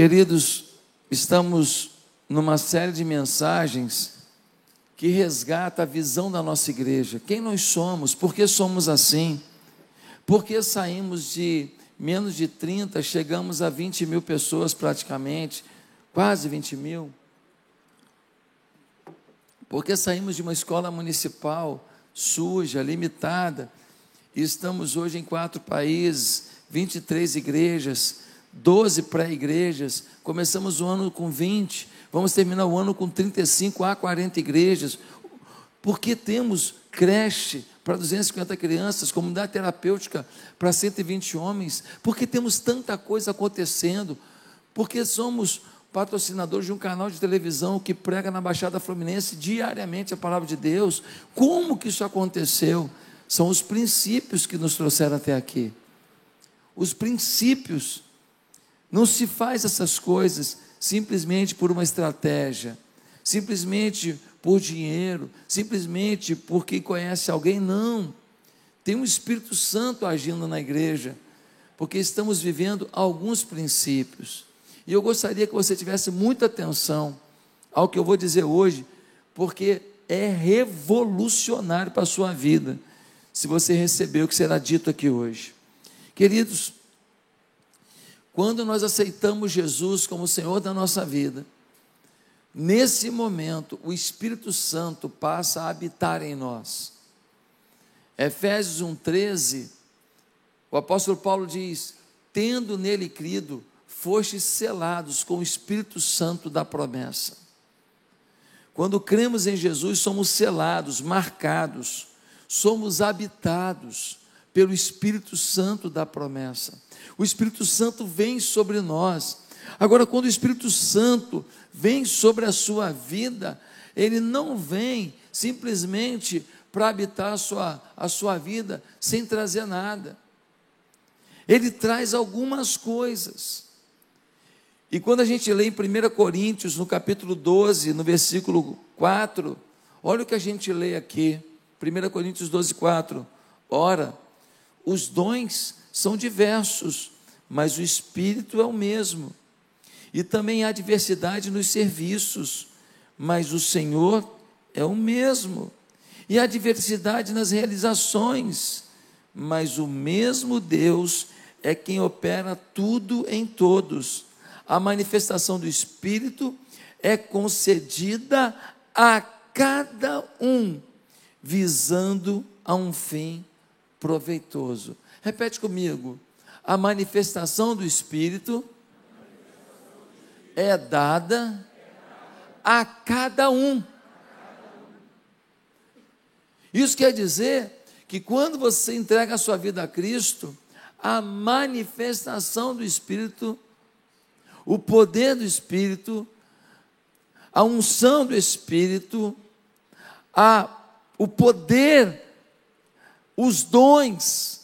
Queridos, estamos numa série de mensagens que resgata a visão da nossa igreja. Quem nós somos? Por que somos assim? Por que saímos de menos de 30, chegamos a 20 mil pessoas praticamente, quase 20 mil? Porque saímos de uma escola municipal suja, limitada, e estamos hoje em quatro países, 23 igrejas, 12 pré-igrejas, começamos o ano com 20, vamos terminar o ano com 35 a 40 igrejas, porque temos creche para 250 crianças, comunidade terapêutica para 120 homens, porque temos tanta coisa acontecendo, porque somos patrocinadores de um canal de televisão que prega na Baixada Fluminense diariamente a palavra de Deus. Como que isso aconteceu? São os princípios que nos trouxeram até aqui. Os princípios não se faz essas coisas simplesmente por uma estratégia, simplesmente por dinheiro, simplesmente porque conhece alguém, não. Tem um Espírito Santo agindo na igreja, porque estamos vivendo alguns princípios. E eu gostaria que você tivesse muita atenção ao que eu vou dizer hoje, porque é revolucionário para a sua vida, se você receber o que será dito aqui hoje. Queridos, quando nós aceitamos Jesus como Senhor da nossa vida, nesse momento o Espírito Santo passa a habitar em nós. Efésios 1,13, o apóstolo Paulo diz: Tendo nele crido, fostes selados com o Espírito Santo da promessa. Quando cremos em Jesus, somos selados, marcados, somos habitados pelo Espírito Santo da promessa o Espírito Santo vem sobre nós. Agora, quando o Espírito Santo vem sobre a sua vida, ele não vem simplesmente para habitar a sua, a sua vida sem trazer nada. Ele traz algumas coisas. E quando a gente lê em 1 Coríntios, no capítulo 12, no versículo 4, olha o que a gente lê aqui. 1 Coríntios 12, 4. Ora, os dons são diversos, mas o espírito é o mesmo. E também há diversidade nos serviços, mas o Senhor é o mesmo. E há diversidade nas realizações, mas o mesmo Deus é quem opera tudo em todos. A manifestação do Espírito é concedida a cada um, visando a um fim proveitoso. Repete comigo. A manifestação do Espírito é dada a cada um. Isso quer dizer que quando você entrega a sua vida a Cristo, a manifestação do Espírito, o poder do Espírito, a unção do Espírito, a, o poder, os dons,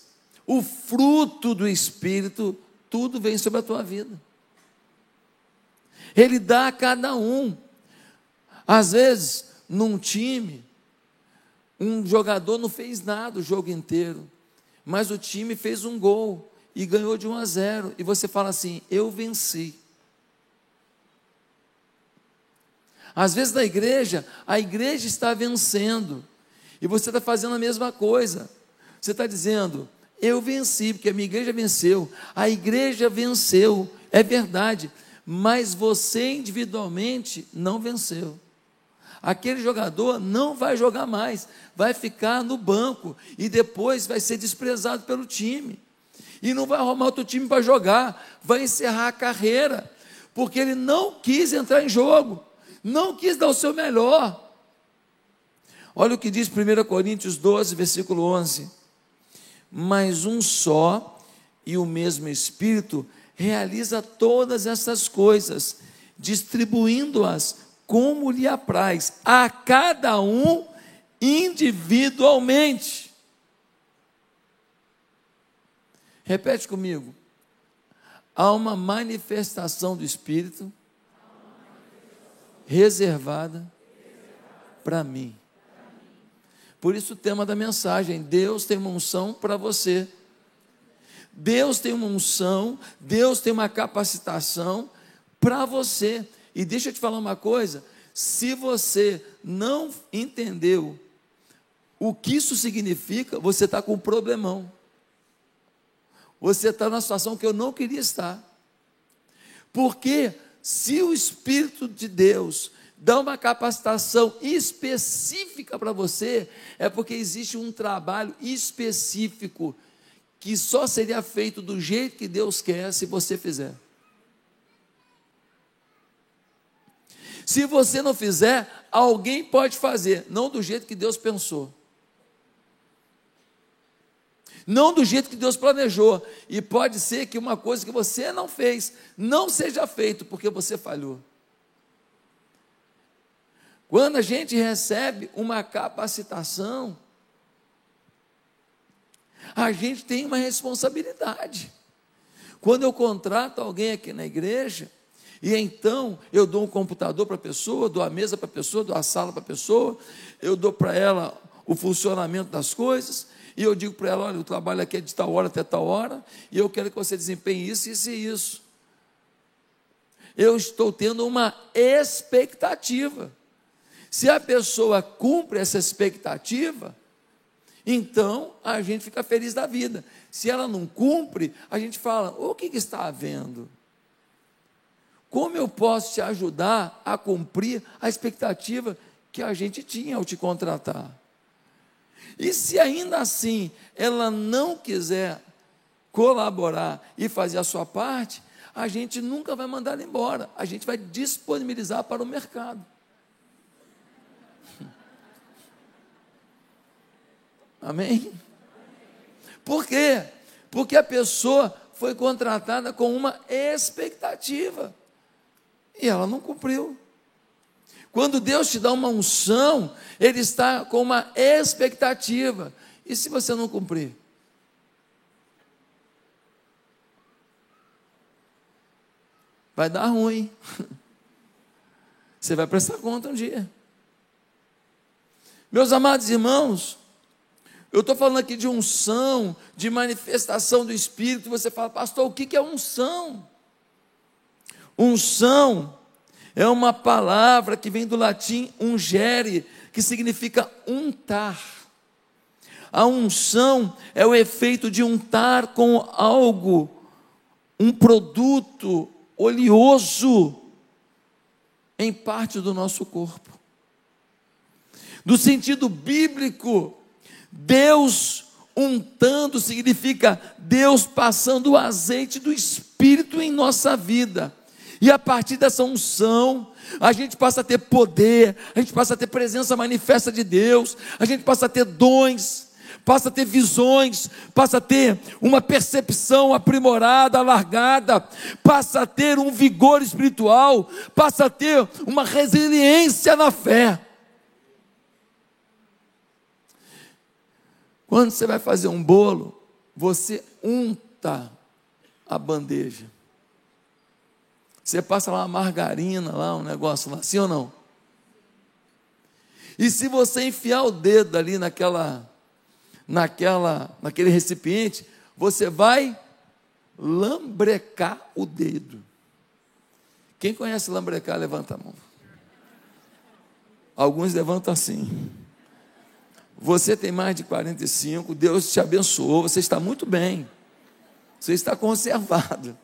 o fruto do Espírito, tudo vem sobre a tua vida. Ele dá a cada um. Às vezes, num time, um jogador não fez nada o jogo inteiro, mas o time fez um gol e ganhou de 1 a 0. E você fala assim: Eu venci. Às vezes na igreja, a igreja está vencendo, e você está fazendo a mesma coisa. Você está dizendo: eu venci, porque a minha igreja venceu, a igreja venceu, é verdade, mas você individualmente não venceu. Aquele jogador não vai jogar mais, vai ficar no banco e depois vai ser desprezado pelo time. E não vai arrumar outro time para jogar, vai encerrar a carreira, porque ele não quis entrar em jogo, não quis dar o seu melhor. Olha o que diz 1 Coríntios 12, versículo 11 mas um só e o mesmo Espírito realiza todas essas coisas, distribuindo-as como lhe apraz, a cada um individualmente. Repete comigo. Há uma manifestação do Espírito reservada para mim. Por isso o tema da mensagem: Deus tem uma unção para você. Deus tem uma unção, Deus tem uma capacitação para você. E deixa eu te falar uma coisa: se você não entendeu o que isso significa, você está com um problemão. Você está numa situação que eu não queria estar. Porque se o Espírito de Deus dá uma capacitação específica para você, é porque existe um trabalho específico que só seria feito do jeito que Deus quer se você fizer. Se você não fizer, alguém pode fazer, não do jeito que Deus pensou. Não do jeito que Deus planejou. E pode ser que uma coisa que você não fez não seja feito porque você falhou. Quando a gente recebe uma capacitação, a gente tem uma responsabilidade. Quando eu contrato alguém aqui na igreja, e então eu dou um computador para a pessoa, dou a mesa para a pessoa, dou a sala para a pessoa, eu dou para ela o funcionamento das coisas, e eu digo para ela: olha, o trabalho aqui é de tal hora até tal hora, e eu quero que você desempenhe isso, isso e isso. Eu estou tendo uma expectativa. Se a pessoa cumpre essa expectativa, então a gente fica feliz da vida. Se ela não cumpre, a gente fala: o que, que está havendo? Como eu posso te ajudar a cumprir a expectativa que a gente tinha ao te contratar? E se ainda assim ela não quiser colaborar e fazer a sua parte, a gente nunca vai mandar ela embora, a gente vai disponibilizar para o mercado. Amém? Por quê? Porque a pessoa foi contratada com uma expectativa e ela não cumpriu. Quando Deus te dá uma unção, Ele está com uma expectativa. E se você não cumprir? Vai dar ruim. Você vai prestar conta um dia. Meus amados irmãos, eu estou falando aqui de unção, de manifestação do Espírito. Você fala, pastor, o que é unção? Unção é uma palavra que vem do latim ungere, que significa untar. A unção é o efeito de untar com algo, um produto oleoso em parte do nosso corpo. No sentido bíblico, Deus untando significa Deus passando o azeite do Espírito em nossa vida. E a partir dessa unção, a gente passa a ter poder, a gente passa a ter presença manifesta de Deus, a gente passa a ter dons, passa a ter visões, passa a ter uma percepção aprimorada, alargada, passa a ter um vigor espiritual, passa a ter uma resiliência na fé. Quando você vai fazer um bolo, você unta a bandeja. Você passa lá uma margarina, lá um negócio lá, sim ou não? E se você enfiar o dedo ali naquela, naquela, naquele recipiente, você vai lambrecar o dedo. Quem conhece lambrecar, levanta a mão. Alguns levantam assim. Você tem mais de 45, Deus te abençoou, você está muito bem. Você está conservado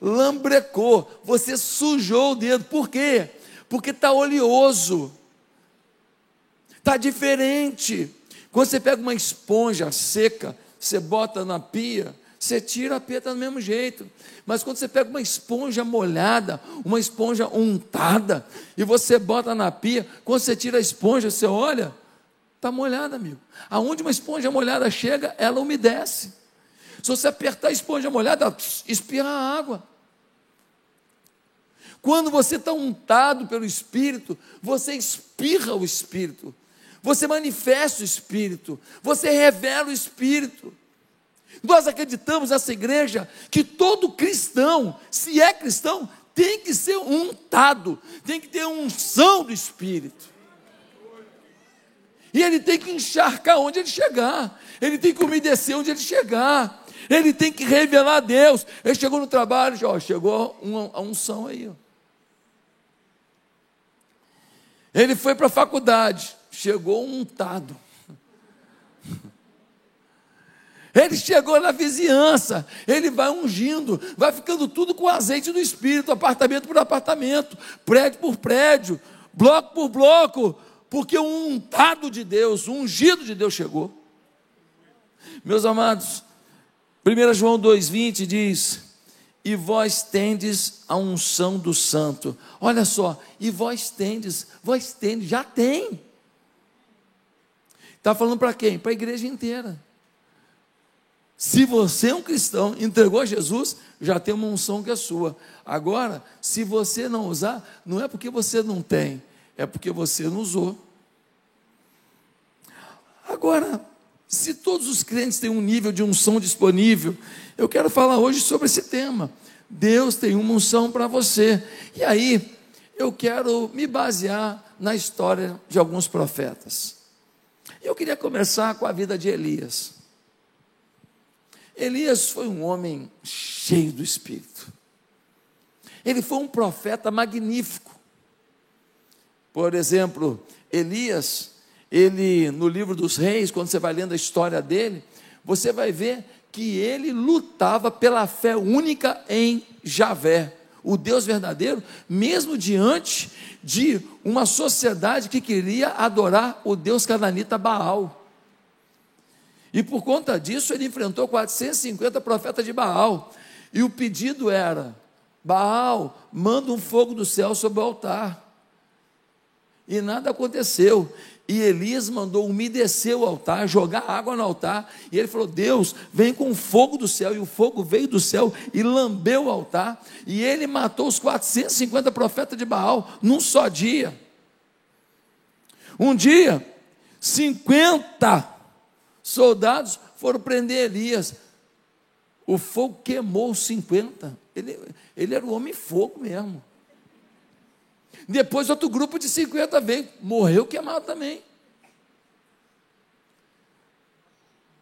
lambrecou, você sujou o dedo. Por quê? Porque está oleoso, está diferente. Quando você pega uma esponja seca, você bota na pia, você tira a pia está do mesmo jeito. Mas quando você pega uma esponja molhada, uma esponja untada, e você bota na pia, quando você tira a esponja, você olha, está molhada, amigo. Aonde uma esponja molhada chega, ela umedece. Se você apertar a esponja molhada, espirra a água. Quando você está untado pelo Espírito, você espirra o Espírito, você manifesta o Espírito, você revela o Espírito. Nós acreditamos nessa igreja que todo cristão, se é cristão, tem que ser untado, tem que ter unção do Espírito. E ele tem que encharcar onde ele chegar, ele tem que umedecer onde ele chegar, Ele tem que revelar a Deus. Ele chegou no trabalho, ó, chegou uma, a unção aí. Ó. Ele foi para a faculdade, chegou untado. Ele chegou na vizinhança, ele vai ungindo, vai ficando tudo com azeite do Espírito, apartamento por apartamento, prédio por prédio, bloco por bloco, porque o untado de Deus, o ungido de Deus chegou. Meus amados, 1 João 2,20 diz: E vós tendes a unção do santo. Olha só, e vós tendes, vós tendes, já tem. Está falando para quem? Para a igreja inteira. Se você é um cristão, entregou a Jesus, já tem uma unção que é sua. Agora, se você não usar, não é porque você não tem, é porque você não usou. Agora, se todos os crentes têm um nível de unção disponível, eu quero falar hoje sobre esse tema. Deus tem uma unção para você. E aí, eu quero me basear na história de alguns profetas. Eu queria começar com a vida de Elias. Elias foi um homem cheio do Espírito. Ele foi um profeta magnífico. Por exemplo, Elias, ele no livro dos reis, quando você vai lendo a história dele, você vai ver que ele lutava pela fé única em Javé, o Deus verdadeiro, mesmo diante de uma sociedade que queria adorar o Deus cananita Baal. E por conta disso, ele enfrentou 450 profetas de Baal. E o pedido era: Baal, manda um fogo do céu sobre o altar. E nada aconteceu. E Elias mandou umedecer o altar, jogar água no altar. E ele falou: Deus, vem com fogo do céu. E o fogo veio do céu e lambeu o altar. E ele matou os 450 profetas de Baal num só dia. Um dia, 50 soldados foram prender Elias. O fogo queimou os 50. Ele, ele era o homem fogo mesmo. Depois outro grupo de 50 veio, morreu queimado também.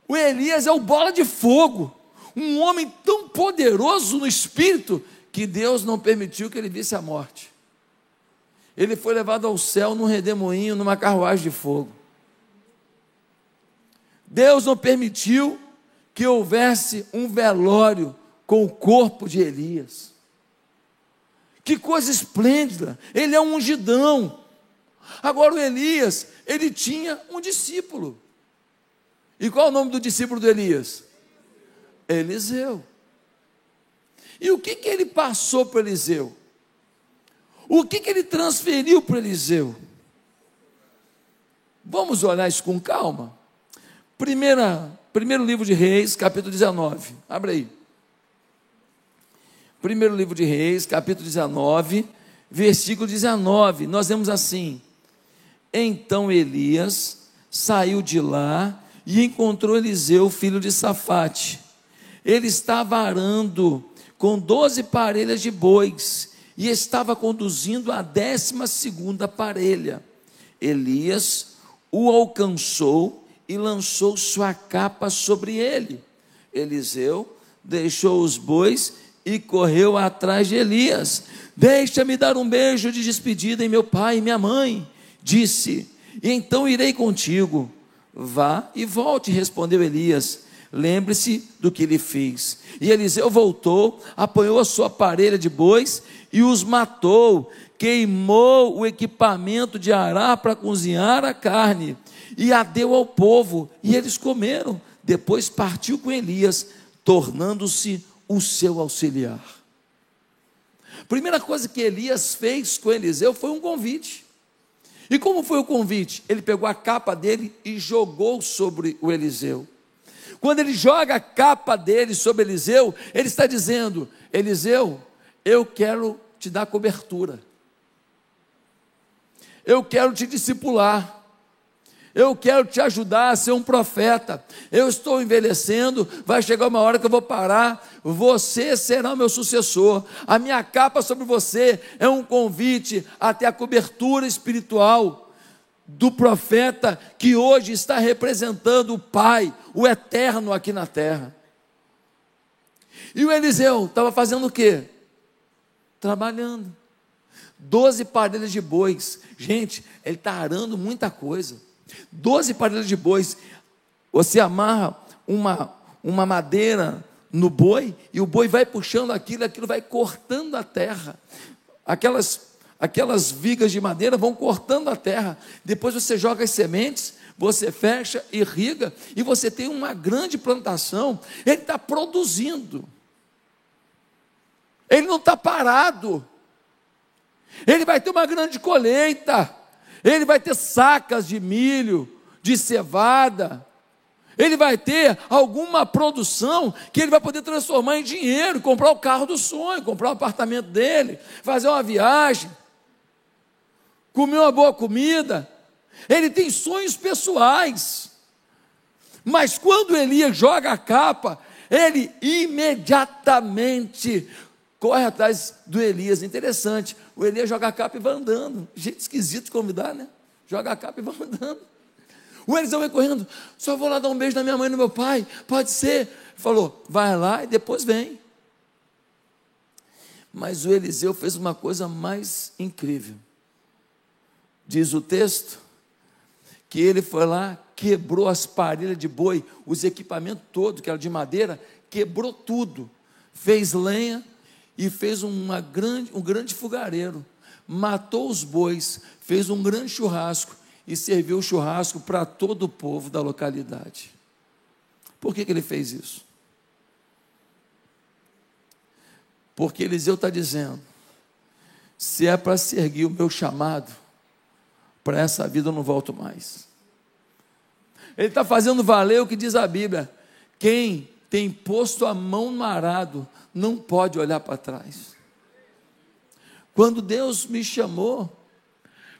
O Elias é o bola de fogo, um homem tão poderoso no espírito que Deus não permitiu que ele visse a morte. Ele foi levado ao céu num redemoinho, numa carruagem de fogo. Deus não permitiu que houvesse um velório com o corpo de Elias. Que coisa esplêndida! Ele é um ungidão. Agora o Elias, ele tinha um discípulo. E qual é o nome do discípulo de Elias? Eliseu. E o que, que ele passou para Eliseu? O que, que ele transferiu para Eliseu? Vamos olhar isso com calma. Primeira, primeiro livro de Reis, capítulo 19. Abre aí. Primeiro livro de Reis, capítulo 19, versículo 19. Nós vemos assim: Então Elias saiu de lá e encontrou Eliseu, filho de Safate. Ele estava arando com doze parelhas de bois e estava conduzindo a décima segunda parelha. Elias o alcançou e lançou sua capa sobre ele. Eliseu deixou os bois e correu atrás de Elias. Deixa-me dar um beijo de despedida em meu pai e minha mãe, disse, e então irei contigo. Vá e volte, respondeu Elias. Lembre-se do que lhe fiz. E Eliseu voltou, apanhou a sua parelha de bois e os matou, queimou o equipamento de arar para cozinhar a carne e a deu ao povo, e eles comeram. Depois partiu com Elias, tornando-se o seu auxiliar. Primeira coisa que Elias fez com Eliseu foi um convite. E como foi o convite? Ele pegou a capa dele e jogou sobre o Eliseu. Quando ele joga a capa dele sobre Eliseu, ele está dizendo: Eliseu, eu quero te dar cobertura, eu quero te discipular, eu quero te ajudar a ser um profeta. Eu estou envelhecendo, vai chegar uma hora que eu vou parar. Você será o meu sucessor. A minha capa sobre você é um convite até a cobertura espiritual do profeta que hoje está representando o Pai, o eterno aqui na terra. E o Eliseu estava fazendo o quê? Trabalhando. Doze parelhas de bois. Gente, ele está arando muita coisa. Doze parelhas de bois. Você amarra uma, uma madeira no boi e o boi vai puxando aquilo, aquilo vai cortando a terra. Aquelas, aquelas vigas de madeira vão cortando a terra. Depois você joga as sementes, você fecha, irriga e você tem uma grande plantação. Ele está produzindo. Ele não está parado. Ele vai ter uma grande colheita. Ele vai ter sacas de milho, de cevada. Ele vai ter alguma produção que ele vai poder transformar em dinheiro, comprar o carro do sonho, comprar o apartamento dele, fazer uma viagem, comer uma boa comida. Ele tem sonhos pessoais. Mas quando Elias joga a capa, ele imediatamente corre atrás do Elias. Interessante. O Elias joga a capa e vai andando. Jeito esquisito de convidar, né? Joga a capa e vai andando. O Eliseu vem correndo, só vou lá dar um beijo na minha mãe e no meu pai, pode ser. Falou, vai lá e depois vem. Mas o Eliseu fez uma coisa mais incrível. Diz o texto que ele foi lá, quebrou as parelhas de boi, os equipamentos todos, que era de madeira, quebrou tudo, fez lenha e fez uma grande, um grande fogareiro, matou os bois, fez um grande churrasco e serviu o churrasco para todo o povo da localidade. Por que, que ele fez isso? Porque Eliseu está dizendo: se é para seguir o meu chamado, para essa vida eu não volto mais. Ele está fazendo valer o que diz a Bíblia: quem tem posto a mão no arado não pode olhar para trás. Quando Deus me chamou,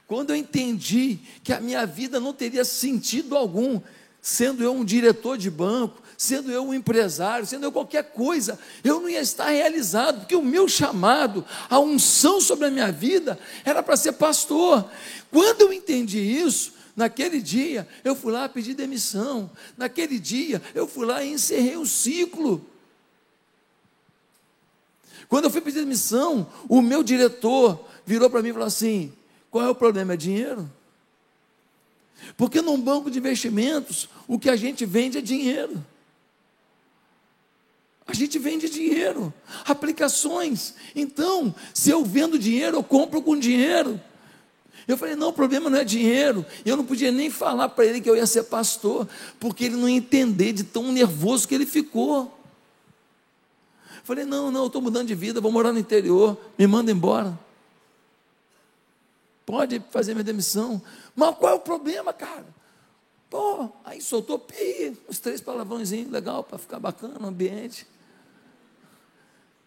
quando eu entendi que a minha vida não teria sentido algum, sendo eu um diretor de banco, sendo eu um empresário, sendo eu qualquer coisa, eu não ia estar realizado, porque o meu chamado, a unção sobre a minha vida, era para ser pastor. Quando eu entendi isso, naquele dia eu fui lá pedir demissão, naquele dia eu fui lá e encerrei o ciclo. Quando eu fui pedir demissão, o meu diretor virou para mim e falou assim: qual é o problema? É dinheiro? Porque num banco de investimentos, o que a gente vende é dinheiro. A gente vende dinheiro, aplicações. Então, se eu vendo dinheiro, eu compro com dinheiro. Eu falei, não, o problema não é dinheiro. Eu não podia nem falar para ele que eu ia ser pastor, porque ele não ia entender de tão nervoso que ele ficou. falei, não, não, eu estou mudando de vida, vou morar no interior, me manda embora pode fazer minha demissão. Mas qual é o problema, cara? Pô, aí soltou pi, os três palavrõezinhos, legal, para ficar bacana o ambiente.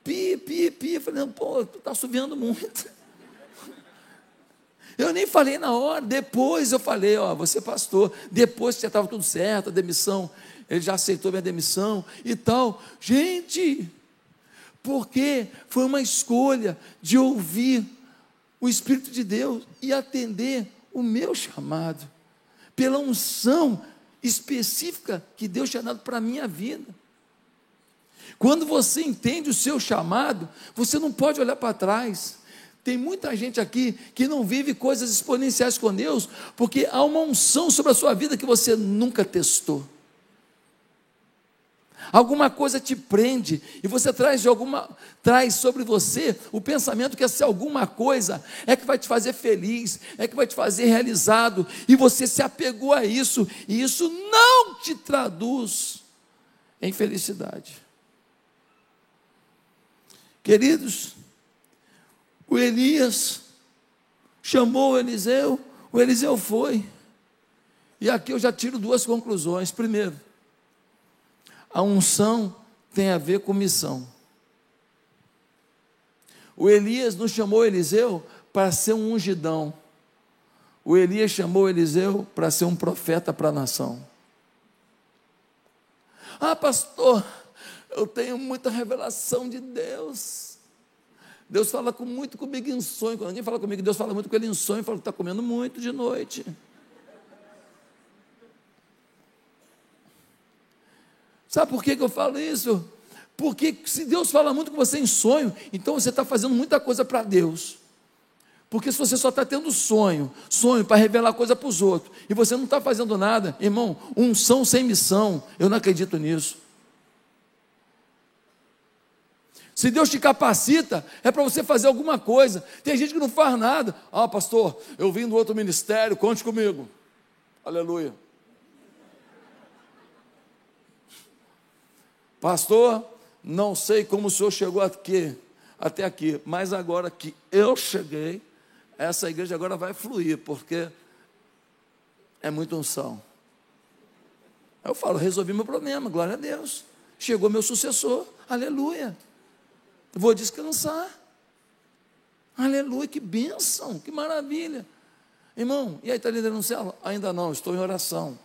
Pi, pi, pi. Eu falei, não, pô, está assoviando muito. Eu nem falei na hora, depois eu falei, ó, você é pastor, depois que já estava tudo certo, a demissão, ele já aceitou minha demissão e tal. Gente, porque foi uma escolha de ouvir o Espírito de Deus e atender o meu chamado, pela unção específica que Deus tinha dado para a minha vida. Quando você entende o seu chamado, você não pode olhar para trás. Tem muita gente aqui que não vive coisas exponenciais com Deus, porque há uma unção sobre a sua vida que você nunca testou alguma coisa te prende e você traz de alguma traz sobre você o pensamento que essa alguma coisa é que vai te fazer feliz, é que vai te fazer realizado e você se apegou a isso e isso não te traduz em felicidade. Queridos, o Elias chamou o Eliseu, o Eliseu foi. E aqui eu já tiro duas conclusões. Primeiro, a unção tem a ver com missão. O Elias não chamou Eliseu para ser um ungidão. O Elias chamou Eliseu para ser um profeta para a nação. Ah, pastor, eu tenho muita revelação de Deus. Deus fala com, muito comigo em sonho. Quando alguém fala comigo, Deus fala muito com ele em sonho, fala que está comendo muito de noite. Sabe por que, que eu falo isso? Porque se Deus fala muito com você em sonho, então você está fazendo muita coisa para Deus. Porque se você só está tendo sonho, sonho para revelar coisa para os outros, e você não está fazendo nada, irmão, unção sem missão, eu não acredito nisso. Se Deus te capacita, é para você fazer alguma coisa. Tem gente que não faz nada. Ah, pastor, eu vim do outro ministério, conte comigo. Aleluia. Pastor, não sei como o senhor chegou aqui, até aqui, mas agora que eu cheguei, essa igreja agora vai fluir, porque é muita unção. Eu falo, resolvi meu problema, glória a Deus. Chegou meu sucessor, aleluia. Vou descansar. Aleluia, que bênção, que maravilha. Irmão, e aí está liderando o céu? Ainda não, estou em oração.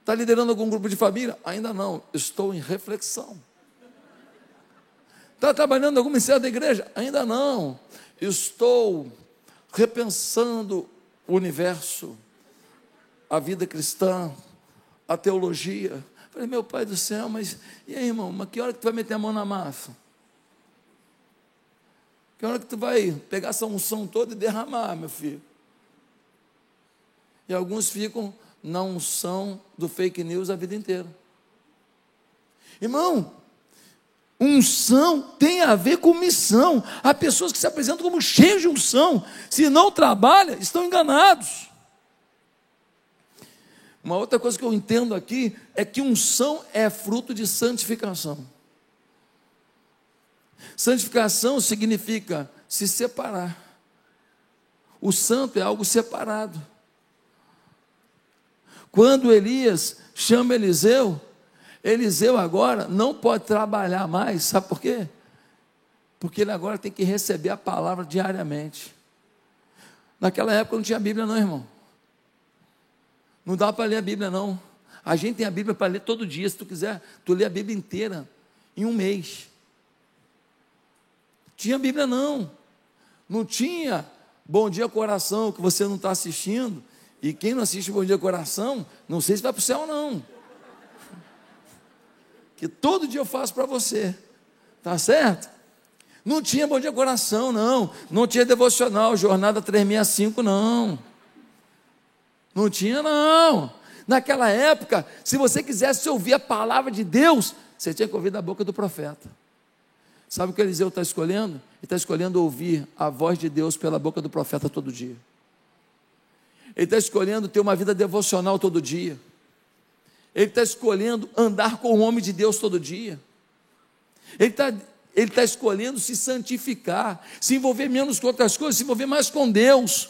Está liderando algum grupo de família? Ainda não, estou em reflexão. Está trabalhando algum ministério da igreja? Ainda não, estou repensando o universo, a vida cristã, a teologia. Falei, meu pai do céu, mas e aí, irmão, mas que hora que tu vai meter a mão na massa? Que hora que tu vai pegar essa unção toda e derramar, meu filho? E alguns ficam na unção do fake news a vida inteira. Irmão, Unção tem a ver com missão. Há pessoas que se apresentam como cheias de unção. Se não trabalham, estão enganados. Uma outra coisa que eu entendo aqui é que unção é fruto de santificação. Santificação significa se separar. O santo é algo separado. Quando Elias chama Eliseu, Eliseu agora não pode trabalhar mais, sabe por quê? Porque ele agora tem que receber a palavra diariamente. Naquela época não tinha Bíblia, não, irmão. Não dá para ler a Bíblia, não. A gente tem a Bíblia para ler todo dia. Se tu quiser, tu lê a Bíblia inteira em um mês. Tinha Bíblia, não. Não tinha Bom Dia Coração, que você não está assistindo. E quem não assiste Bom Dia Coração, não sei se vai para o céu, não que todo dia eu faço para você. Tá certo? Não tinha bom dia coração, não. Não tinha devocional, jornada 365, não. Não tinha, não. Naquela época, se você quisesse ouvir a palavra de Deus, você tinha que ouvir da boca do profeta. Sabe o que Eliseu está escolhendo? Ele está escolhendo ouvir a voz de Deus pela boca do profeta todo dia. Ele está escolhendo ter uma vida devocional todo dia. Ele está escolhendo andar com o homem de Deus todo dia. Ele está ele está escolhendo se santificar, se envolver menos com outras coisas, se envolver mais com Deus.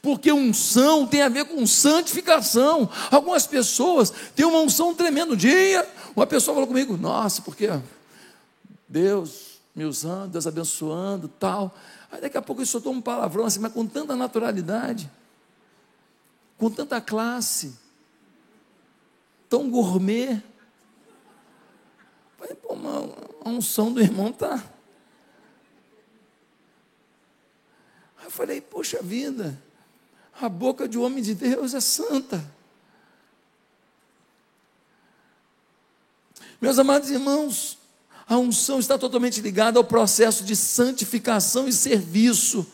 Porque unção tem a ver com santificação. Algumas pessoas têm uma unção tremenda. Um dia, uma pessoa falou comigo: Nossa, porque Deus me usando, Deus abençoando, tal. Aí daqui a pouco ele soltou um palavrão assim, mas com tanta naturalidade, com tanta classe tão gourmet. Falei, pô, a unção do irmão tá. Aí eu falei, poxa vida, a boca de um homem de Deus é santa. Meus amados irmãos, a unção está totalmente ligada ao processo de santificação e serviço.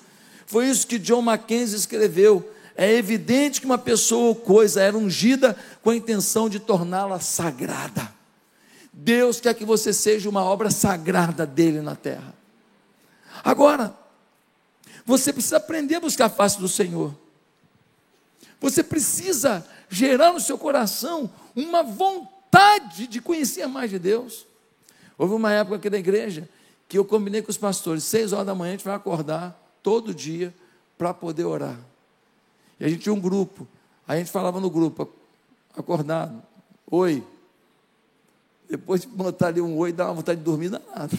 Foi isso que John Mackenzie escreveu é evidente que uma pessoa ou coisa era ungida com a intenção de torná-la sagrada. Deus quer que você seja uma obra sagrada dele na terra. Agora, você precisa aprender a buscar a face do Senhor. Você precisa gerar no seu coração uma vontade de conhecer mais de Deus. Houve uma época aqui da igreja que eu combinei com os pastores, seis horas da manhã a gente vai acordar todo dia para poder orar. E a gente tinha um grupo. A gente falava no grupo, acordado, oi. Depois de botar ali um oi, dá uma vontade de dormir danada.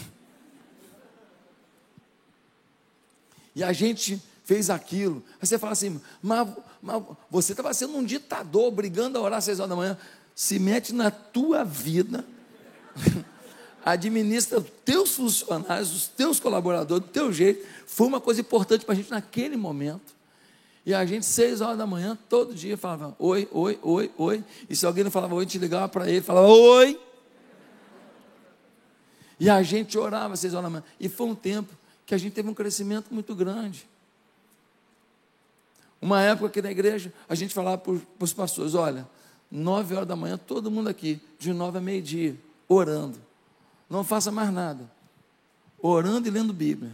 E a gente fez aquilo. Aí você fala assim, mas, mas você estava sendo um ditador, obrigando a orar às seis horas da manhã. Se mete na tua vida, administra os teus funcionários, os teus colaboradores, do teu jeito. Foi uma coisa importante para a gente naquele momento. E a gente, seis horas da manhã, todo dia falava oi, oi, oi, oi. E se alguém não falava oi, a gente ligava para ele, falava oi. E a gente orava seis horas da manhã. E foi um tempo que a gente teve um crescimento muito grande. Uma época aqui na igreja, a gente falava para os pastores: olha, nove horas da manhã, todo mundo aqui, de nove a meio-dia, orando. Não faça mais nada. Orando e lendo Bíblia.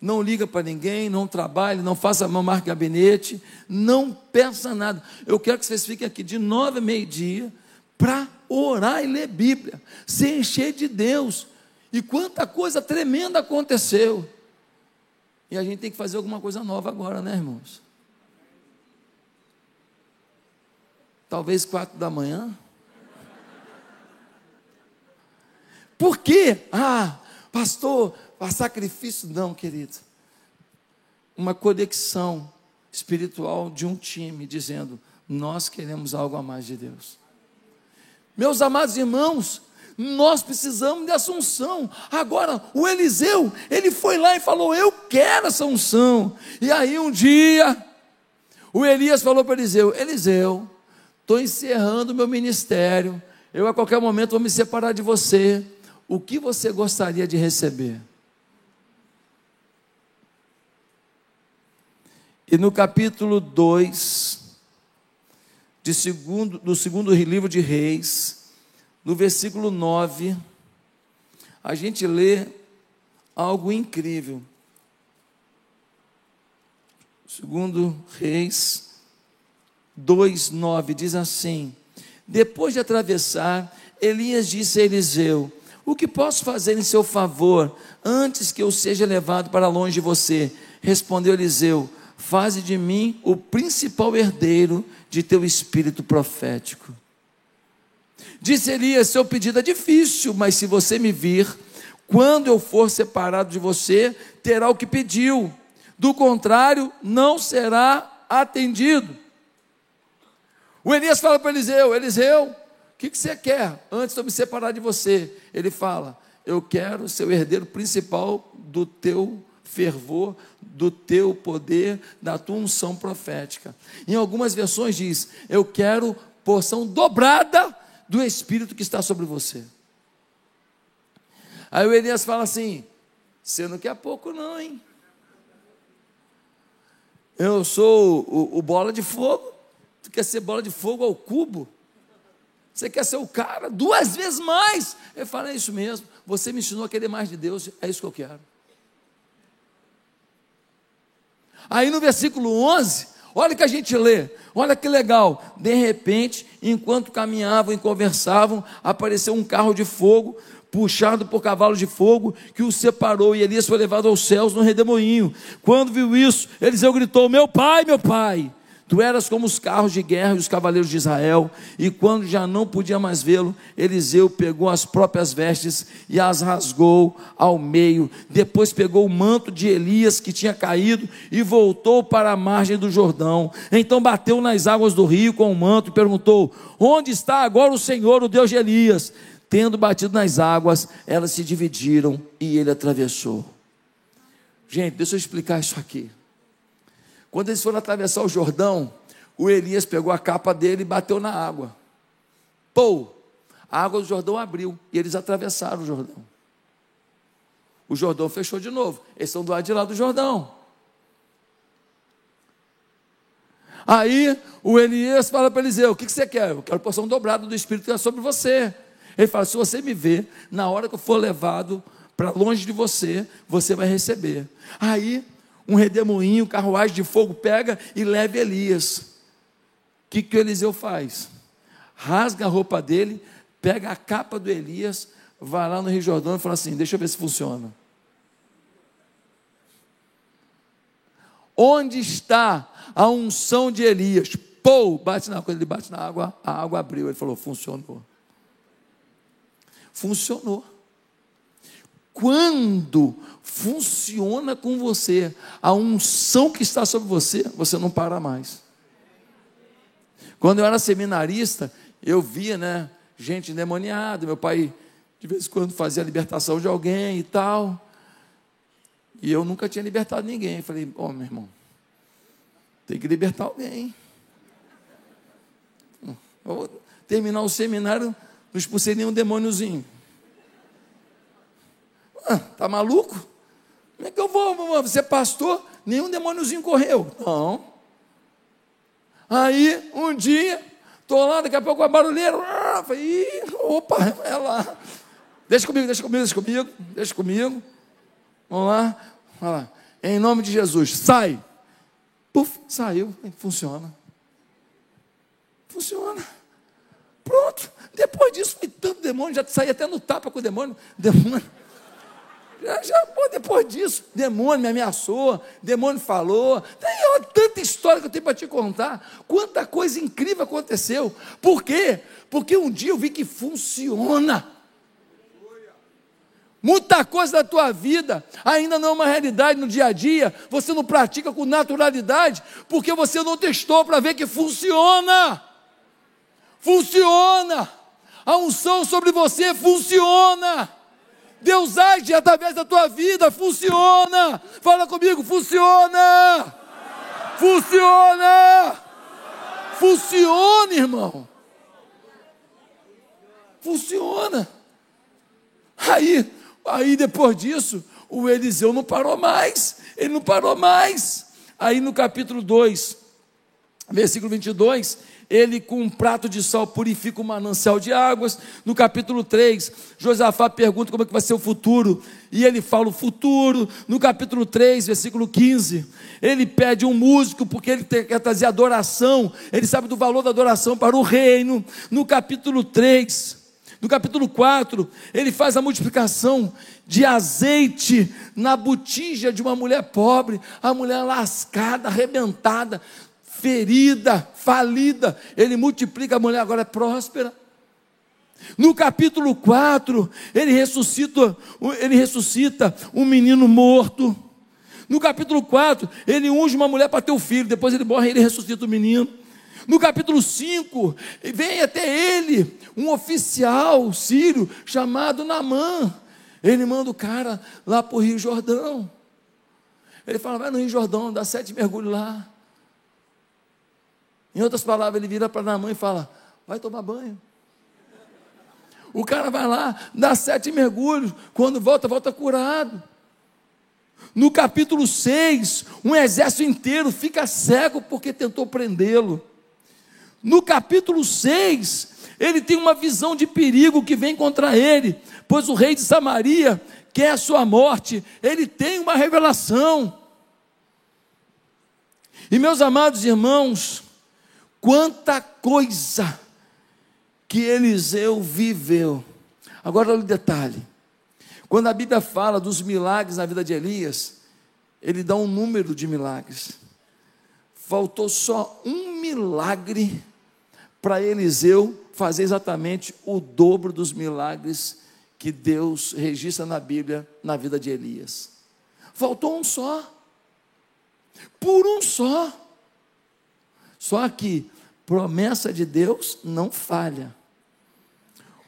Não liga para ninguém, não trabalhe, não faça mão marca gabinete, não peça nada. Eu quero que vocês fiquem aqui de nove a meio-dia para orar e ler Bíblia, se encher de Deus. E quanta coisa tremenda aconteceu. E a gente tem que fazer alguma coisa nova agora, né, irmãos? Talvez quatro da manhã. Por quê? Ah, pastor, para sacrifício, não, querido. Uma conexão espiritual de um time dizendo: Nós queremos algo a mais de Deus. Meus amados irmãos, nós precisamos de assunção. Agora, o Eliseu, ele foi lá e falou: Eu quero essa unção. E aí, um dia, o Elias falou para Eliseu: Eliseu, estou encerrando meu ministério. Eu a qualquer momento vou me separar de você. O que você gostaria de receber? E no capítulo 2 de segundo, do segundo livro de Reis, no versículo 9, a gente lê algo incrível. Segundo Reis 2:9 diz assim: Depois de atravessar, Elias disse a Eliseu: O que posso fazer em seu favor antes que eu seja levado para longe de você? Respondeu Eliseu: faze de mim o principal herdeiro de teu espírito profético. Disse Elias: Seu pedido é difícil, mas se você me vir, quando eu for separado de você, terá o que pediu. Do contrário, não será atendido. O Elias fala para Eliseu: Eliseu, o que, que você quer antes de eu me separar de você? Ele fala: Eu quero ser o herdeiro principal do teu fervor, do teu poder, da tua unção profética. Em algumas versões diz: Eu quero porção dobrada do Espírito que está sobre você. Aí o Elias fala assim: Você não quer pouco, não, hein? Eu sou o, o bola de fogo. Tu quer ser bola de fogo ao cubo? Você quer ser o cara duas vezes mais? Eu falo, é isso mesmo. Você me ensinou a querer mais de Deus, é isso que eu quero. Aí no versículo 11, olha que a gente lê, olha que legal. De repente, enquanto caminhavam e conversavam, apareceu um carro de fogo, puxado por cavalos de fogo, que o separou e Elias foi levado aos céus no redemoinho. Quando viu isso, Eliseu gritou: Meu pai, meu pai. Tu eras como os carros de guerra e os cavaleiros de Israel. E quando já não podia mais vê-lo, Eliseu pegou as próprias vestes e as rasgou ao meio. Depois pegou o manto de Elias que tinha caído e voltou para a margem do Jordão. Então bateu nas águas do rio com o manto e perguntou: Onde está agora o Senhor, o Deus de Elias? Tendo batido nas águas, elas se dividiram e ele atravessou. Gente, deixa eu explicar isso aqui. Quando eles foram atravessar o Jordão, o Elias pegou a capa dele e bateu na água. Pô! A água do Jordão abriu e eles atravessaram o Jordão. O Jordão fechou de novo. Eles estão do lado de lá do Jordão. Aí o Elias fala para Eliseu: O que, que você quer? Eu quero porção dobrada do Espírito que é sobre você. Ele fala: Se você me ver, na hora que eu for levado para longe de você, você vai receber. Aí um redemoinho, carruagem de fogo, pega e leva Elias. O que, que o Eliseu faz? Rasga a roupa dele, pega a capa do Elias, vai lá no Rio Jordão e fala assim: deixa eu ver se funciona. Onde está a unção de Elias? Pô, bate na coisa, ele bate na água, a água abriu. Ele falou: funcionou. Funcionou. Quando funciona com você, a unção que está sobre você, você não para mais. Quando eu era seminarista, eu via, né, gente endemoniada, meu pai de vez em quando fazia a libertação de alguém e tal. E eu nunca tinha libertado ninguém. falei, ó, oh, meu irmão, tem que libertar alguém. vou terminar o seminário, não expulsei nenhum demôniozinho. Ah, tá maluco? Como é que eu vou, vou ser pastor? Nenhum demôniozinho correu. Não. Aí, um dia, estou lá, daqui a pouco a barulheira. Ah, falei, opa, é lá. Deixa comigo, deixa comigo, deixa comigo, deixa comigo. Vamos lá, vamos lá. Em nome de Jesus, sai. Puf, saiu, funciona. Funciona. Pronto. Depois disso, foi tanto demônio, já saí até no tapa com o demônio. Demônio. Já, pô, depois disso, demônio me ameaçou, demônio falou. Tem tanta história que eu tenho para te contar. Quanta coisa incrível aconteceu. Por quê? Porque um dia eu vi que funciona. Muita coisa da tua vida ainda não é uma realidade no dia a dia, você não pratica com naturalidade, porque você não testou para ver que funciona. Funciona. A unção sobre você funciona. Deus age através da tua vida, funciona. Fala comigo, funciona. Funciona. Funciona, irmão. Funciona. Aí, aí depois disso, o Eliseu não parou mais. Ele não parou mais. Aí no capítulo 2, versículo 22, ele com um prato de sal purifica o manancial de águas. No capítulo 3, Josafá pergunta como é que vai ser o futuro, e ele fala o futuro. No capítulo 3, versículo 15, ele pede um músico porque ele quer trazer adoração, ele sabe do valor da adoração para o reino. No capítulo 3, no capítulo 4, ele faz a multiplicação de azeite na botija de uma mulher pobre, a mulher lascada, arrebentada, ferida, falida, ele multiplica, a mulher agora é próspera. No capítulo 4, ele ressuscita, ele ressuscita um menino morto. No capítulo 4, ele unge uma mulher para ter o filho, depois ele morre e ele ressuscita o menino. No capítulo 5, vem até ele um oficial sírio chamado Namã. Ele manda o cara lá para o Rio Jordão. Ele fala: vai no Rio Jordão, dá sete mergulhos lá. Em outras palavras, ele vira para Namã e fala: vai tomar banho. O cara vai lá, dá sete mergulhos, quando volta, volta curado. No capítulo 6, um exército inteiro fica cego porque tentou prendê-lo. No capítulo 6, ele tem uma visão de perigo que vem contra ele, pois o rei de Samaria quer a sua morte. Ele tem uma revelação. E meus amados irmãos, Quanta coisa que Eliseu viveu. Agora olha o detalhe. Quando a Bíblia fala dos milagres na vida de Elias, ele dá um número de milagres. Faltou só um milagre para Eliseu fazer exatamente o dobro dos milagres que Deus registra na Bíblia na vida de Elias. Faltou um só. Por um só. Só que promessa de Deus não falha.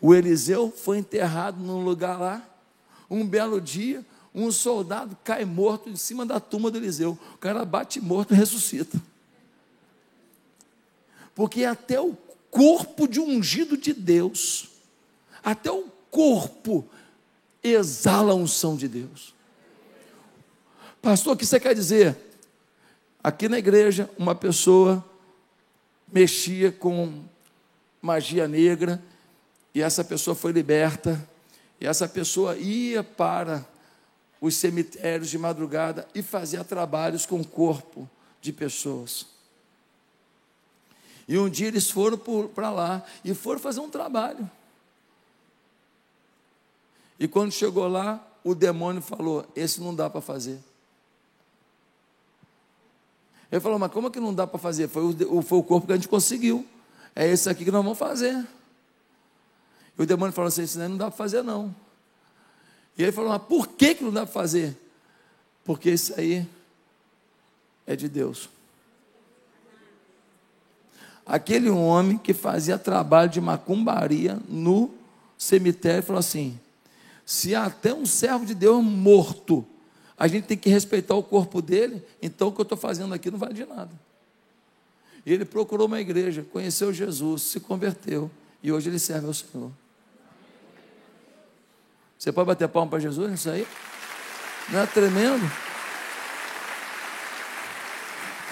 O Eliseu foi enterrado num lugar lá. Um belo dia, um soldado cai morto em cima da tumba do Eliseu. O cara bate morto e ressuscita. Porque até o corpo de ungido de Deus, até o corpo exala a unção de Deus. Pastor, o que você quer dizer? Aqui na igreja, uma pessoa mexia com magia negra, e essa pessoa foi liberta, e essa pessoa ia para os cemitérios de madrugada e fazia trabalhos com o corpo de pessoas. E um dia eles foram para lá e foram fazer um trabalho. E quando chegou lá, o demônio falou: Esse não dá para fazer. Ele falou, mas como é que não dá para fazer? Foi o, foi o corpo que a gente conseguiu. É esse aqui que nós vamos fazer. E o demônio falou assim: Isso não dá para fazer, não. E ele falou: Mas por que, que não dá para fazer? Porque isso aí é de Deus. Aquele homem que fazia trabalho de macumbaria no cemitério falou assim: Se até um servo de Deus morto a gente tem que respeitar o corpo dele, então o que eu estou fazendo aqui não vale de nada. E ele procurou uma igreja, conheceu Jesus, se converteu, e hoje ele serve ao Senhor. Você pode bater palma para Jesus nisso aí? Não é tremendo?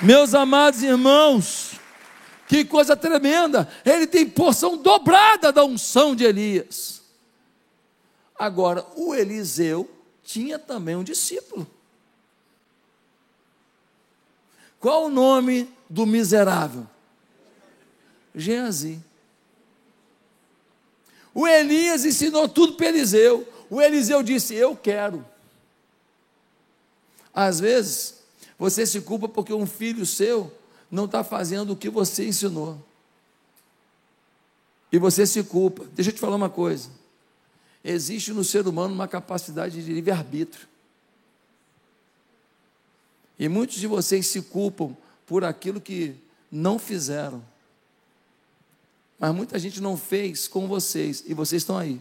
Meus amados irmãos, que coisa tremenda! Ele tem porção dobrada da unção de Elias. Agora, o Eliseu tinha também um discípulo. Qual o nome do miserável? Geazi. O Elias ensinou tudo para Eliseu. O Eliseu disse: Eu quero. Às vezes, você se culpa porque um filho seu não está fazendo o que você ensinou. E você se culpa. Deixa eu te falar uma coisa. Existe no ser humano uma capacidade de livre-arbítrio. E muitos de vocês se culpam por aquilo que não fizeram. Mas muita gente não fez com vocês e vocês estão aí.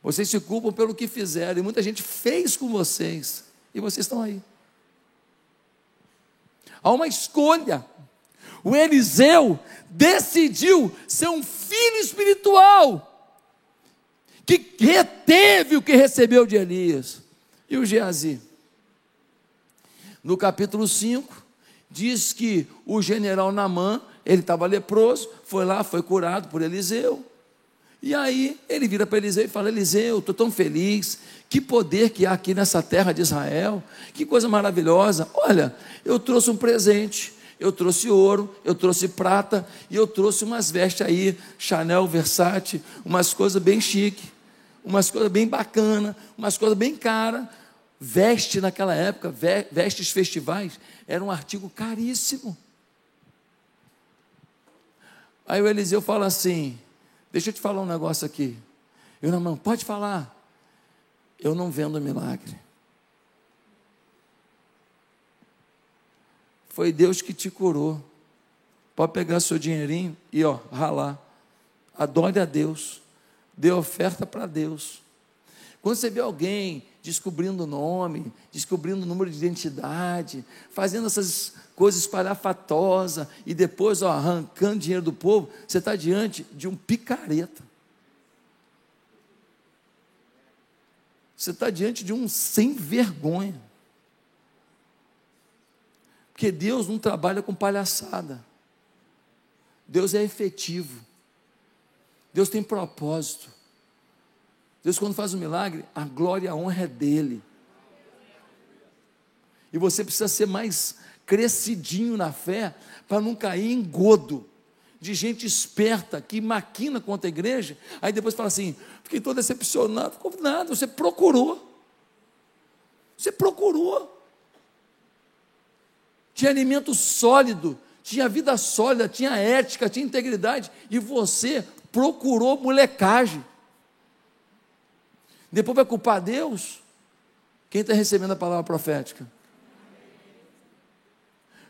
Vocês se culpam pelo que fizeram e muita gente fez com vocês e vocês estão aí. Há uma escolha. O Eliseu decidiu ser um filho espiritual que reteve o que recebeu de Elias. E o Geazi? No capítulo 5, diz que o general Namã, ele estava leproso, foi lá, foi curado por Eliseu. E aí ele vira para Eliseu e fala: Eliseu, estou tão feliz, que poder que há aqui nessa terra de Israel, que coisa maravilhosa. Olha, eu trouxe um presente, eu trouxe ouro, eu trouxe prata e eu trouxe umas vestes aí, Chanel, Versace, umas coisas bem chique, umas coisas bem bacana, umas coisas bem cara. Veste naquela época, vestes festivais, era um artigo caríssimo. Aí o Eliseu fala assim: Deixa eu te falar um negócio aqui. Eu não, pode falar. Eu não vendo milagre. Foi Deus que te curou. Pode pegar seu dinheirinho e ó, ralar. Adore a Deus. Dê oferta para Deus. Quando você vê alguém descobrindo o nome, descobrindo o número de identidade, fazendo essas coisas espalhafatosas e depois ó, arrancando dinheiro do povo, você está diante de um picareta. Você está diante de um sem vergonha. Porque Deus não trabalha com palhaçada. Deus é efetivo. Deus tem propósito. Deus, quando faz um milagre, a glória e a honra é dele. E você precisa ser mais crescidinho na fé para não cair em godo de gente esperta que maquina contra a igreja, aí depois fala assim: fiquei todo decepcionado. Ficou nada, você procurou. Você procurou. Tinha alimento sólido, tinha vida sólida, tinha ética, tinha integridade, e você procurou molecagem. Depois vai culpar Deus? Quem está recebendo a palavra profética?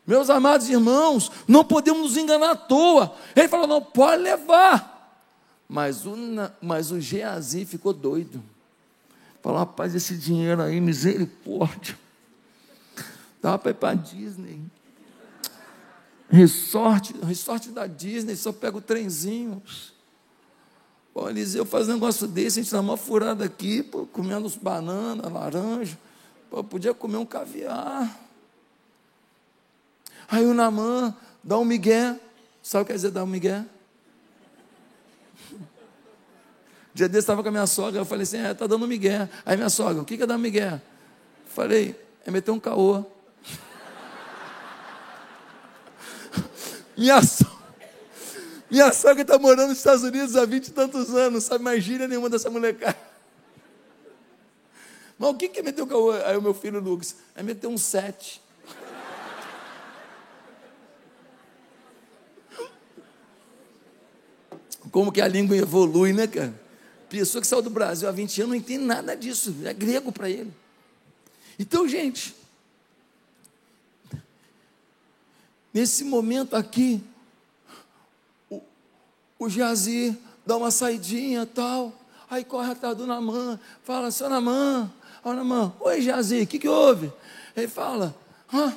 Meus amados irmãos, não podemos nos enganar à toa. Ele falou: não, pode levar. Mas o, mas o Geazi ficou doido. Falou: rapaz, esse dinheiro aí, misericórdia. Dava para ir para a Disney. Resort, resort da Disney, só pega o trenzinho. Pô, Eliseu faz um negócio desse, a gente dá uma furada aqui, pô, comendo banana, laranja. Pô, podia comer um caviar. Aí o Namã dá um migué. Sabe o que quer dizer dar um migué? Dia desse estava com a minha sogra, eu falei assim, é, tá dando um migué. Aí minha sogra, o que é dar um migué? Falei, é meter um caô. minha sogra minha sogra está morando nos Estados Unidos há vinte e tantos anos, sabe mais gíria nenhuma dessa molecada. Mas o que, que meter o caô? Aí o meu filho Lucas, é meter um sete. Como que a língua evolui, né, cara? Pessoa que saiu do Brasil há 20 anos não entende nada disso, é grego para ele. Então, gente, nesse momento aqui, o Jazi dá uma saidinha tal, aí corre atrás do Namã, fala, seu Namã, ó Namã, oi Jazi, o que, que houve? Ele fala, ah,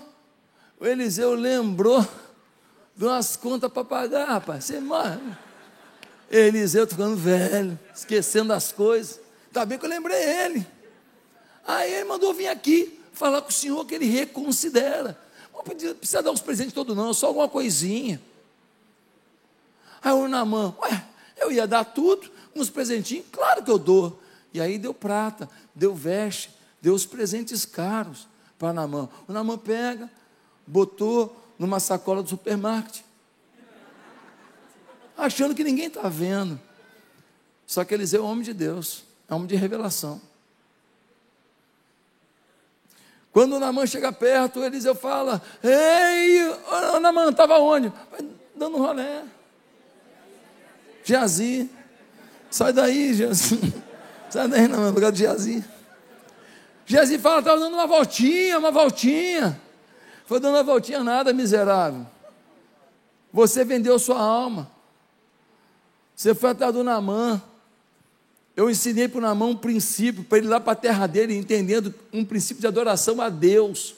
o Eliseu lembrou de umas contas para pagar, rapaz, você morre. Eliseu ficando velho, esquecendo as coisas, Tá bem que eu lembrei ele. Aí ele mandou vir aqui falar com o senhor que ele reconsidera. Não precisa dar uns presentes todos, não, só alguma coisinha. Aí o Namã, ué, eu ia dar tudo, uns presentinhos, claro que eu dou. E aí deu prata, deu veste, deu os presentes caros para Namã. O Namã pega, botou numa sacola do supermarket, achando que ninguém está vendo. Só que Eliseu é homem de Deus, é homem de revelação. Quando o Namã chega perto, Eliseu fala: Ei, o Namã, estava onde? Dando um rolé. Geazi, sai daí, Geazi. Sai daí, não, lugar de Geazi. Geazi fala: estava dando uma voltinha, uma voltinha. Foi dando uma voltinha nada, miserável. Você vendeu sua alma. Você foi atrás do Namã. Eu ensinei para o Namã um princípio, para ele ir lá para a terra dele, entendendo um princípio de adoração a Deus.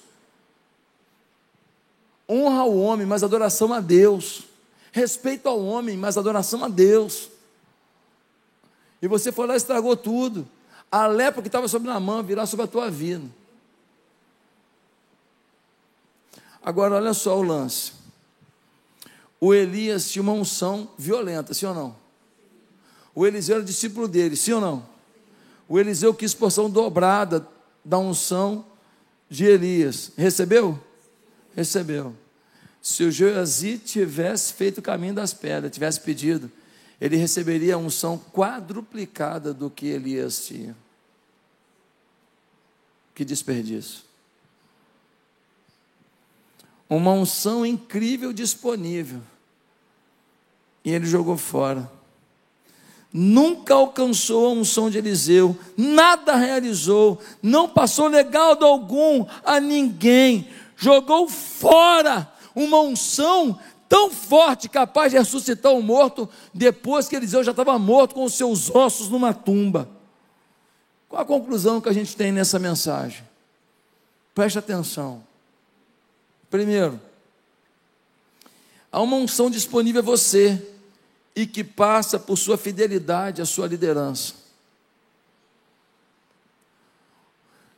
Honra o homem, mas adoração a Deus. Respeito ao homem, mas adoração a Deus. E você foi lá e estragou tudo. A lepra que estava sobre Namã virá sobre a tua vida. Agora, olha só o lance. O Elias tinha uma unção violenta, sim ou não? O Eliseu era discípulo dele, sim ou não? O Eliseu quis porção dobrada da unção de Elias. Recebeu? Recebeu. Se o Geazi tivesse feito o caminho das pedras, tivesse pedido, ele receberia a unção quadruplicada do que Elias tinha. Que desperdício. Uma unção incrível disponível. E ele jogou fora nunca alcançou a unção de Eliseu, nada realizou, não passou legado algum a ninguém, jogou fora uma unção tão forte, capaz de ressuscitar o morto, depois que Eliseu já estava morto com os seus ossos numa tumba. Qual a conclusão que a gente tem nessa mensagem? Preste atenção. Primeiro, há uma unção disponível a você e que passa por sua fidelidade à sua liderança.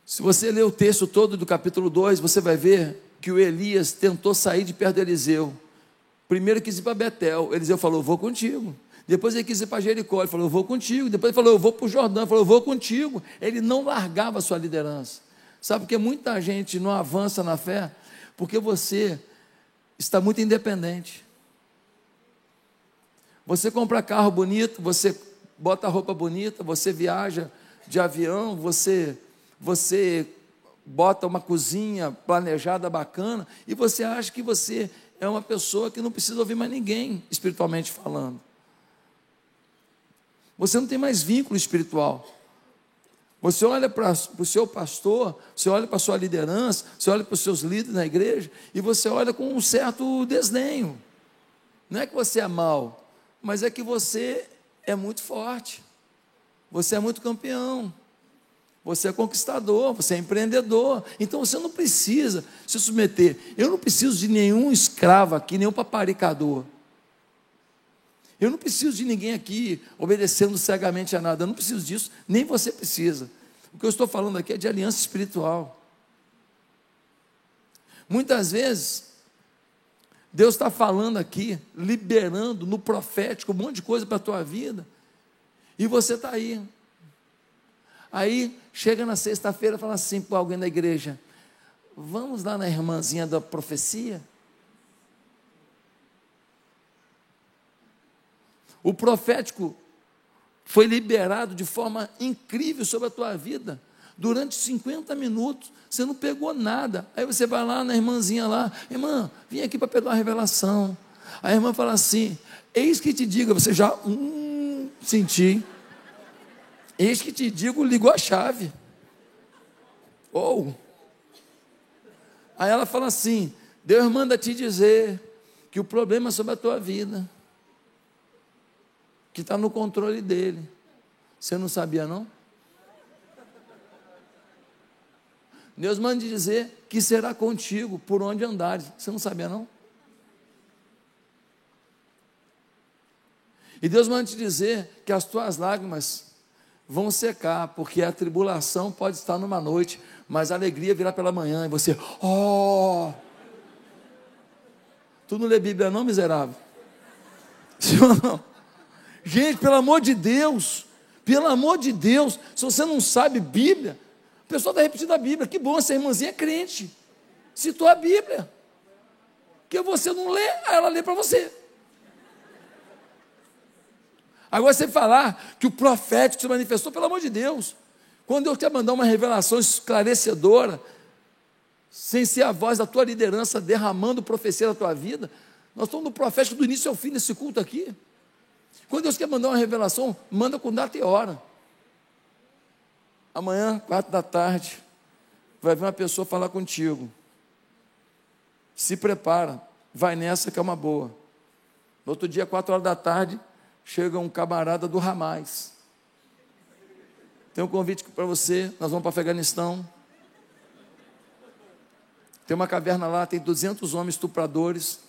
Se você ler o texto todo do capítulo 2, você vai ver que o Elias tentou sair de perto de Eliseu. Primeiro quis ir para Betel, Eliseu falou: Vou contigo. Depois ele quis ir para Jericó, ele falou: Eu vou contigo. Depois ele falou: Eu vou para o Jordão, ele falou: Eu vou contigo. Ele não largava a sua liderança. Sabe porque muita gente não avança na fé? Porque você está muito independente. Você compra carro bonito, você bota roupa bonita, você viaja de avião, você você bota uma cozinha planejada bacana e você acha que você é uma pessoa que não precisa ouvir mais ninguém, espiritualmente falando. Você não tem mais vínculo espiritual. Você olha para o seu pastor, você olha para a sua liderança, você olha para os seus líderes na igreja e você olha com um certo desdenho. Não é que você é mau, mas é que você é muito forte, você é muito campeão, você é conquistador, você é empreendedor, então você não precisa se submeter. Eu não preciso de nenhum escravo aqui, nenhum paparicador. Eu não preciso de ninguém aqui obedecendo cegamente a nada, eu não preciso disso, nem você precisa. O que eu estou falando aqui é de aliança espiritual. Muitas vezes, Deus está falando aqui, liberando no profético um monte de coisa para a tua vida, e você está aí. Aí chega na sexta-feira e fala assim para alguém da igreja: Vamos lá na irmãzinha da profecia? O profético foi liberado de forma incrível sobre a tua vida durante 50 minutos, você não pegou nada. Aí você vai lá na irmãzinha lá, irmã, vim aqui para pegar uma revelação. A irmã fala assim: Eis que te diga, você já hum, senti. Eis que te digo, ligou a chave. Ou. Oh. Aí ela fala assim: Deus manda te dizer que o problema é sobre a tua vida, que está no controle dele. Você não sabia, não? Deus manda dizer que será contigo por onde andares. Você não sabia, não? E Deus manda te dizer que as tuas lágrimas vão secar, porque a tribulação pode estar numa noite, mas a alegria virá pela manhã e você, oh! Tu não lê Bíblia, não, miserável? Sim ou não? Gente, pelo amor de Deus, pelo amor de Deus, se você não sabe Bíblia, o pessoal está repetindo a Bíblia, que bom, essa irmãzinha é crente, citou a Bíblia, que você não lê, ela lê para você. Agora você falar que o profético se manifestou, pelo amor de Deus, quando Deus quer mandar uma revelação esclarecedora, sem ser a voz da tua liderança derramando profecia na tua vida, nós estamos no profético do início ao fim desse culto aqui. Quando Deus quer mandar uma revelação, manda com data e hora. Amanhã, quatro da tarde, vai vir uma pessoa falar contigo. Se prepara, vai nessa que é uma boa. No outro dia, quatro horas da tarde, chega um camarada do Ramais. Tem um convite para você, nós vamos para o Afeganistão. Tem uma caverna lá, tem 200 homens estupradores.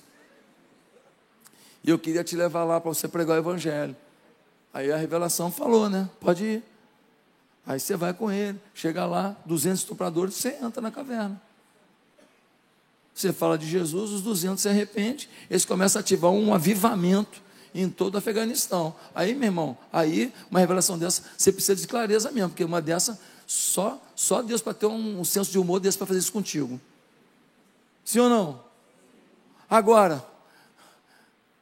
E eu queria te levar lá para você pregar o evangelho. Aí a revelação falou, né? Pode ir. Aí você vai com ele, chega lá, 200 estupradores, você entra na caverna. Você fala de Jesus, os 200 se arrependem, eles começam a ativar um avivamento em todo o Afeganistão. Aí, meu irmão, aí uma revelação dessa, você precisa de clareza mesmo, porque uma dessa, só, só Deus para ter um, um, senso de humor desse para fazer isso contigo. Sim ou não? Agora,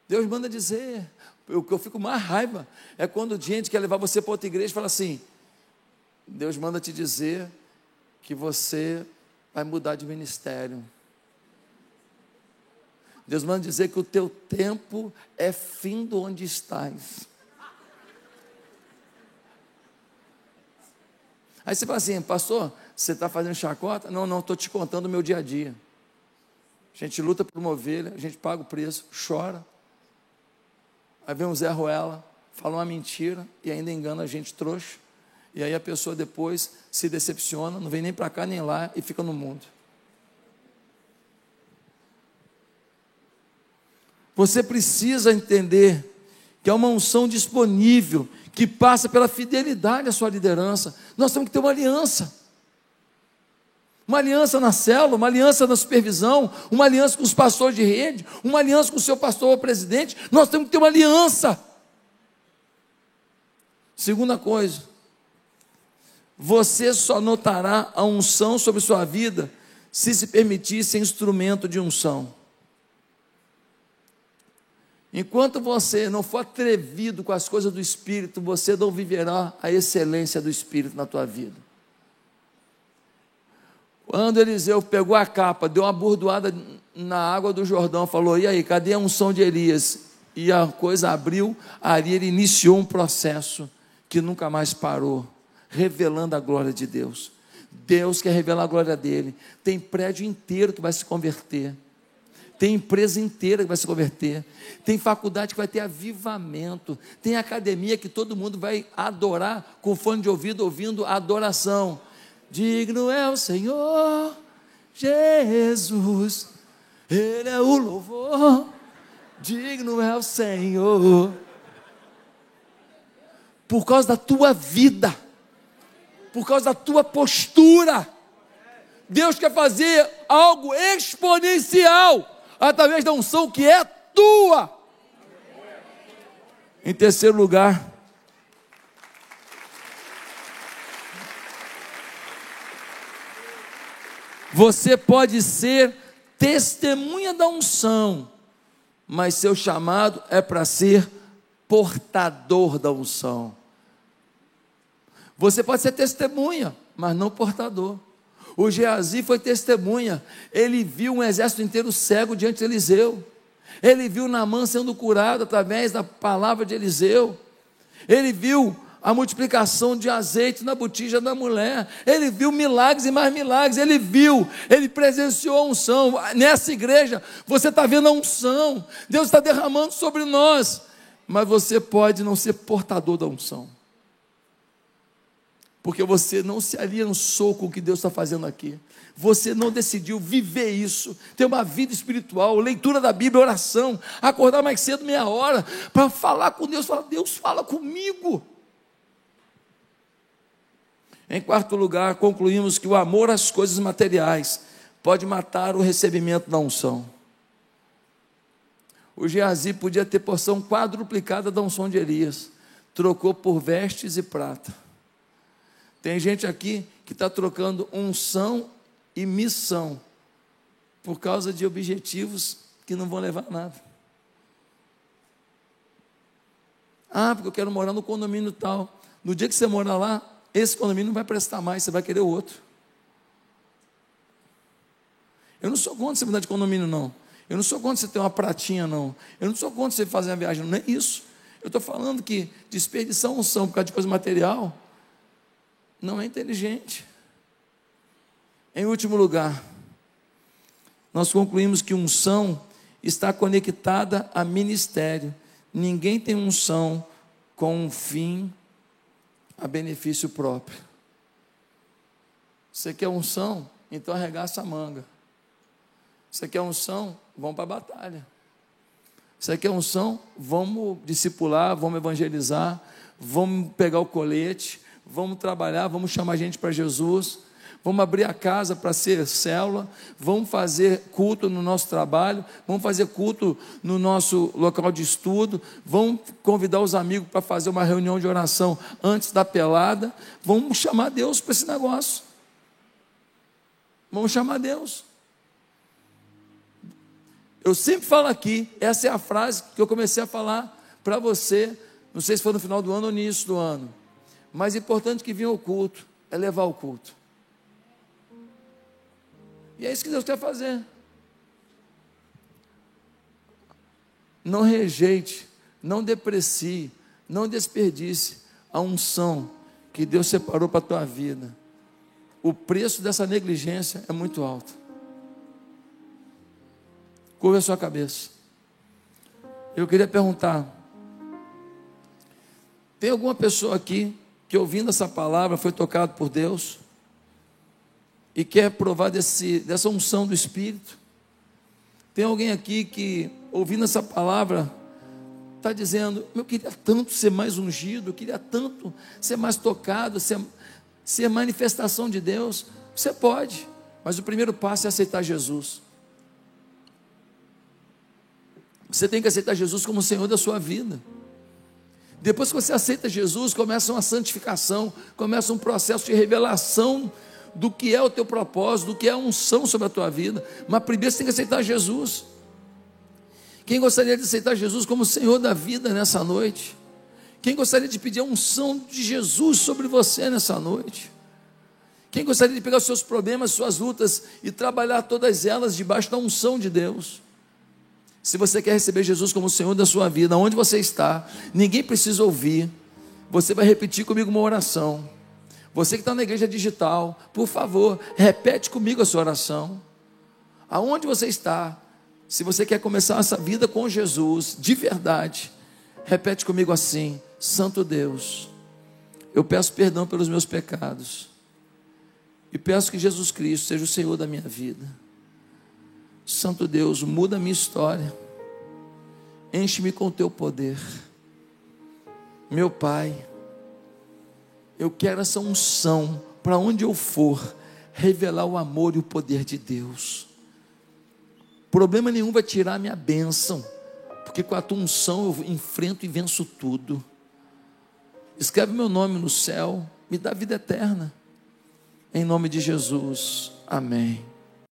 Deus manda dizer, o que eu fico mais raiva é quando gente quer levar você para outra igreja e fala assim: Deus manda te dizer que você vai mudar de ministério. Deus manda dizer que o teu tempo é fim de onde estás. Aí você fala assim, pastor, você está fazendo chacota? Não, não, estou te contando o meu dia a dia. A gente luta por uma ovelha, a gente paga o preço, chora. Aí vem o Zé Ruela, fala uma mentira e ainda engana a gente trouxa. E aí a pessoa depois se decepciona, não vem nem para cá nem lá e fica no mundo. Você precisa entender que é uma unção disponível, que passa pela fidelidade à sua liderança. Nós temos que ter uma aliança. Uma aliança na célula, uma aliança na supervisão, uma aliança com os pastores de rede, uma aliança com o seu pastor ou presidente. Nós temos que ter uma aliança. Segunda coisa, você só notará a unção sobre sua vida se se permitir ser instrumento de unção. Enquanto você não for atrevido com as coisas do Espírito, você não viverá a excelência do Espírito na tua vida. Quando Eliseu pegou a capa, deu uma burdoada na água do Jordão, falou: E aí, cadê a unção de Elias? E a coisa abriu, ali ele iniciou um processo que nunca mais parou, revelando a glória de Deus. Deus quer revelar a glória dele. Tem prédio inteiro que vai se converter. Tem empresa inteira que vai se converter. Tem faculdade que vai ter avivamento. Tem academia que todo mundo vai adorar com fone de ouvido, ouvindo adoração. Digno é o Senhor Jesus, Ele é o louvor. Digno é o Senhor. Por causa da tua vida, por causa da tua postura, Deus quer fazer algo exponencial através da unção que é tua. Em terceiro lugar, você pode ser testemunha da unção, mas seu chamado é para ser portador da unção. Você pode ser testemunha, mas não portador. O Geazi foi testemunha. Ele viu um exército inteiro cego diante de Eliseu. Ele viu Naamã sendo curado através da palavra de Eliseu. Ele viu a multiplicação de azeite na botija da mulher. Ele viu milagres e mais milagres. Ele viu, ele presenciou a unção. Nessa igreja, você está vendo a unção. Deus está derramando sobre nós. Mas você pode não ser portador da unção porque você não se aliançou com o que Deus está fazendo aqui. Você não decidiu viver isso, ter uma vida espiritual, leitura da Bíblia, oração, acordar mais cedo, meia hora, para falar com Deus, falar, Deus fala comigo. Em quarto lugar, concluímos que o amor às coisas materiais pode matar o recebimento da unção. O Geazi podia ter porção quadruplicada da unção de Elias, trocou por vestes e prata. Tem gente aqui que está trocando unção e missão por causa de objetivos que não vão levar a nada. Ah, porque eu quero morar no condomínio tal. No dia que você morar lá, esse condomínio não vai prestar mais, você vai querer outro. Eu não sou contra você mudar de condomínio, não. Eu não sou contra você ter uma pratinha, não. Eu não sou contra você fazer uma viagem, não é isso. Eu estou falando que desperdiçar unção por causa de coisa material não é inteligente. Em último lugar, nós concluímos que unção está conectada a ministério. Ninguém tem unção com um fim a benefício próprio. Você quer unção? Então arregaça a manga. Você quer unção? Vamos para a batalha. Você quer unção? Vamos discipular, vamos evangelizar, vamos pegar o colete, vamos trabalhar, vamos chamar gente para Jesus vamos abrir a casa para ser célula, vamos fazer culto no nosso trabalho, vamos fazer culto no nosso local de estudo, vamos convidar os amigos para fazer uma reunião de oração antes da pelada, vamos chamar Deus para esse negócio. Vamos chamar Deus. Eu sempre falo aqui, essa é a frase que eu comecei a falar para você, não sei se foi no final do ano ou no início do ano. Mais importante que vir ao culto é levar o culto. E é isso que Deus quer fazer. Não rejeite, não deprecie, não desperdice a unção que Deus separou para a tua vida. O preço dessa negligência é muito alto. Curva a sua cabeça. Eu queria perguntar: tem alguma pessoa aqui que ouvindo essa palavra foi tocado por Deus? e quer provar desse, dessa unção do Espírito. Tem alguém aqui que, ouvindo essa palavra, está dizendo: Eu queria tanto ser mais ungido, eu queria tanto ser mais tocado, ser, ser manifestação de Deus. Você pode, mas o primeiro passo é aceitar Jesus. Você tem que aceitar Jesus como Senhor da sua vida. Depois que você aceita Jesus, começa uma santificação, começa um processo de revelação do que é o teu propósito, do que é a unção sobre a tua vida. Mas primeiro você tem que aceitar Jesus. Quem gostaria de aceitar Jesus como Senhor da vida nessa noite? Quem gostaria de pedir a unção de Jesus sobre você nessa noite? Quem gostaria de pegar os seus problemas, suas lutas e trabalhar todas elas debaixo da unção de Deus? Se você quer receber Jesus como Senhor da sua vida, onde você está, ninguém precisa ouvir. Você vai repetir comigo uma oração. Você que está na igreja digital, por favor, repete comigo a sua oração. Aonde você está? Se você quer começar essa vida com Jesus, de verdade, repete comigo assim: Santo Deus, eu peço perdão pelos meus pecados e peço que Jesus Cristo seja o Senhor da minha vida. Santo Deus, muda a minha história, enche-me com o teu poder. Meu Pai, eu quero essa unção para onde eu for, revelar o amor e o poder de Deus. Problema nenhum vai tirar minha bênção, porque com a tua unção eu enfrento e venço tudo. Escreve meu nome no céu, me dá vida eterna. Em nome de Jesus, amém.